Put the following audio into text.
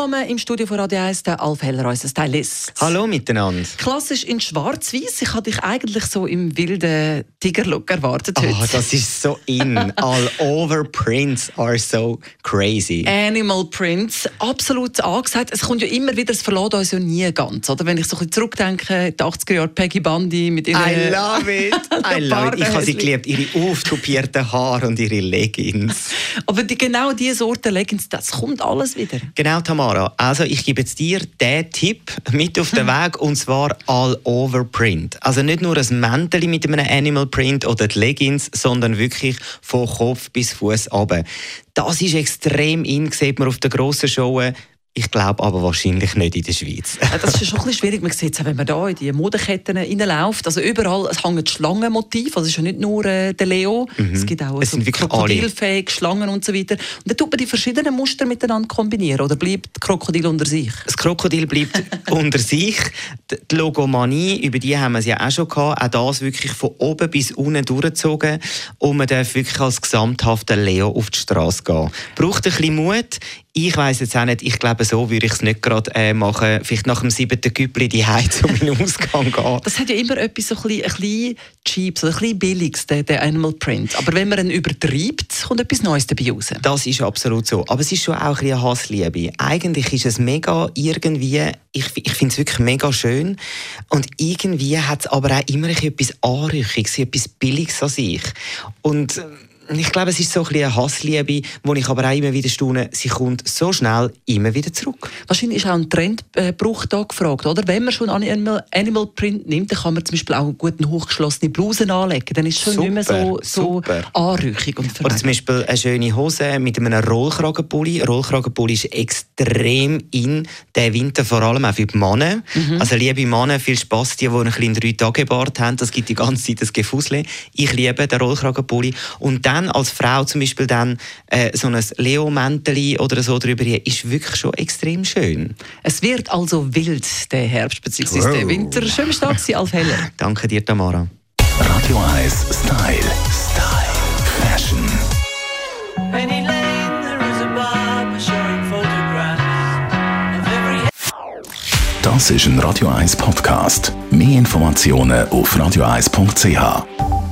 Willkommen im Studio von Radio 1, der Alf Heller, unser Stylist. Hallo miteinander. Klassisch in schwarz-weiß. Ich hatte dich eigentlich so im wilden Tiger-Look erwartet Oh, heute. das ist so in. All over prints are so crazy. Animal Prints, absolut angesagt. Es kommt ja immer wieder, es verlässt uns ja nie ganz. Oder? Wenn ich so ein bisschen zurückdenke, die 80er Jahre Peggy Bundy mit ihren... I love it. I love it. Ich habe sie geliebt. Ihre auftupierten Haare und ihre Leggings. Aber die, genau diese Sorte Leggings, das kommt alles wieder. Genau, Tamara. Also ich gebe jetzt dir den Tipp mit auf den Weg und zwar all over print. Also nicht nur ein Mäntel mit einem Animal Print oder die Leggings, sondern wirklich von Kopf bis Fuß runter. Das ist extrem in, sieht man auf den grossen Showen. Ich glaube aber wahrscheinlich nicht in der Schweiz. Das ist schon ein bisschen schwierig. Man sieht es wenn man da in die Modeketten reinläuft. Also überall, es hängen Schlangenmotiv. Also es ist ja nicht nur äh, der Leo. Es gibt auch Es so Krokodilfähig, Schlangen und so weiter. Und dann tut man die verschiedenen Muster miteinander kombinieren. Oder bleibt das Krokodil unter sich? Das Krokodil bleibt unter sich. Die Logomanie, über die haben wir es ja auch schon gehabt. Auch das wirklich von oben bis unten durchgezogen. Und man darf wirklich als gesamthafter Leo auf die Straße gehen. Braucht ein bisschen Mut. Ich weiss jetzt auch nicht, ich glaube, so würde ich es nicht gerade äh, machen. Vielleicht nach dem siebten Güppli die Heiz um den Ausgang gehen. Das hat ja immer etwas so ein bisschen, ein bisschen cheap, so ein bisschen billiges, der, der Animal Print. Aber wenn man ihn übertreibt, kommt etwas Neues dabei raus. Das ist absolut so. Aber es ist schon auch ein bisschen Hassliebe. Eigentlich ist es mega irgendwie, ich, ich finde es wirklich mega schön. Und irgendwie hat es aber auch immer etwas Anrüchiges, etwas Billiges an sich. Und äh, ich glaube, es ist so ein bisschen eine Hassliebe, wo ich aber auch immer wieder staune, sie kommt so schnell immer wieder zurück. Wahrscheinlich ist auch ein Trendbruch da gefragt, oder? Wenn man schon Animal, Animal Print nimmt, dann kann man zum Beispiel auch gut eine hochgeschlossene Blusen anlegen. Dann ist es schon Super, nicht mehr so, so anrüchig und Oder zum. Beispiel eine schöne Hose mit einem Rollkragenpulli. Rollkragenpulli ist extrem in den Winter, vor allem auch für die Männer. Also liebe Männer, viel Spass, die, die ein bisschen drei Tage Bart haben, das gibt die ganze Zeit das Gefusle. Ich liebe den Rollkragenpulli. Und dann als Frau zum Beispiel dann äh, so ein Leo-Mänteli oder so drüber, ist wirklich schon extrem schön. Es wird also wild, der Herbst bzw. der Wow. Winter. Schön bist du da gewesen, Alf Heller. Danke dir, Tamara. Radio 1 Style. Style. Fashion. Das ist ein Radio 1 Podcast. Mehr Informationen auf radio1.ch.